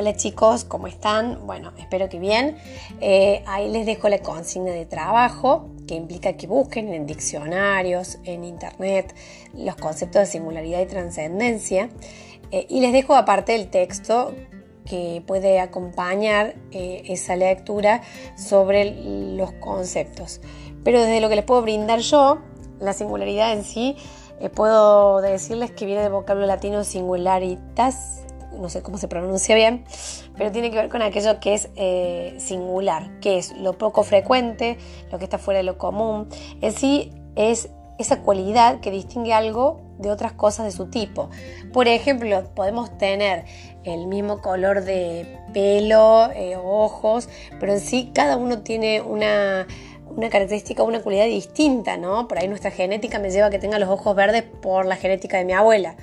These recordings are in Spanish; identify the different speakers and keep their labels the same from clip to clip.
Speaker 1: Hola chicos, ¿cómo están? Bueno, espero que bien. Eh, ahí les dejo la consigna de trabajo que implica que busquen en diccionarios, en internet, los conceptos de singularidad y trascendencia. Eh, y les dejo aparte el texto que puede acompañar eh, esa lectura sobre los conceptos. Pero desde lo que les puedo brindar yo, la singularidad en sí, puedo decirles que viene del vocablo latino singularitas, no sé cómo se pronuncia bien, pero tiene que ver con aquello que es eh, singular, que es lo poco frecuente, lo que está fuera de lo común. En sí es esa cualidad que distingue algo de otras cosas de su tipo. Por ejemplo, podemos tener el mismo color de pelo, eh, ojos, pero en sí cada uno tiene una una característica, una cualidad distinta, ¿no? Por ahí nuestra genética me lleva a que tenga los ojos verdes por la genética de mi abuela.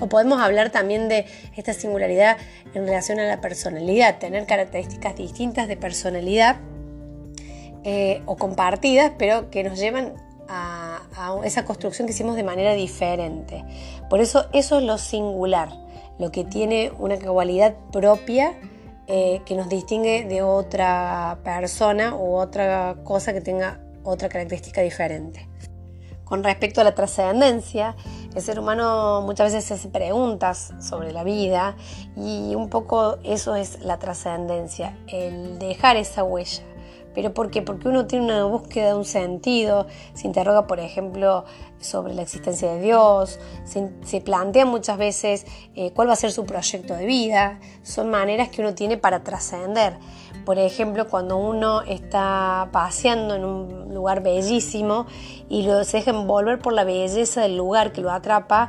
Speaker 1: O podemos hablar también de esta singularidad en relación a la personalidad, tener características distintas de personalidad eh, o compartidas, pero que nos llevan a esa construcción que hicimos de manera diferente. Por eso eso es lo singular, lo que tiene una cualidad propia eh, que nos distingue de otra persona u otra cosa que tenga otra característica diferente. Con respecto a la trascendencia, el ser humano muchas veces se hace preguntas sobre la vida y un poco eso es la trascendencia, el dejar esa huella ¿Pero por qué? Porque uno tiene una búsqueda de un sentido, se interroga, por ejemplo, sobre la existencia de Dios, se, plantea muchas veces eh, cuál va a ser su proyecto de vida, son maneras que uno tiene para trascender. Por ejemplo, cuando uno está paseando en un lugar bellísimo y lo, se deja envolver por la belleza del lugar que lo atrapa,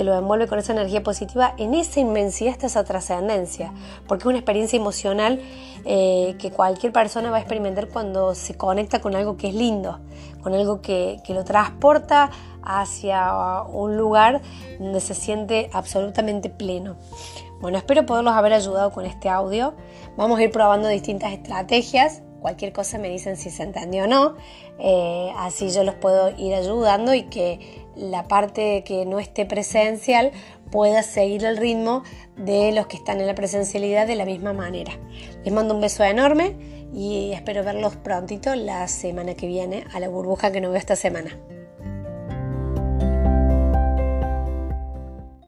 Speaker 1: que lo envuelve con esa energía positiva, en esa inmensidad está esa trascendencia, porque es una experiencia emocional eh, que cualquier persona va a experimentar cuando se conecta con algo que es lindo, con algo que, que lo transporta hacia un lugar donde se siente absolutamente pleno. Bueno, espero poderlos haber ayudado con este audio. Vamos a ir probando distintas estrategias. Cualquier cosa me dicen si se entendió o no. Eh, así yo los puedo ir ayudando y que la parte que no esté presencial pueda seguir el ritmo de los que están en la presencialidad de la misma manera. Les mando un beso enorme y espero verlos prontito la semana que viene a la burbuja que no veo esta semana.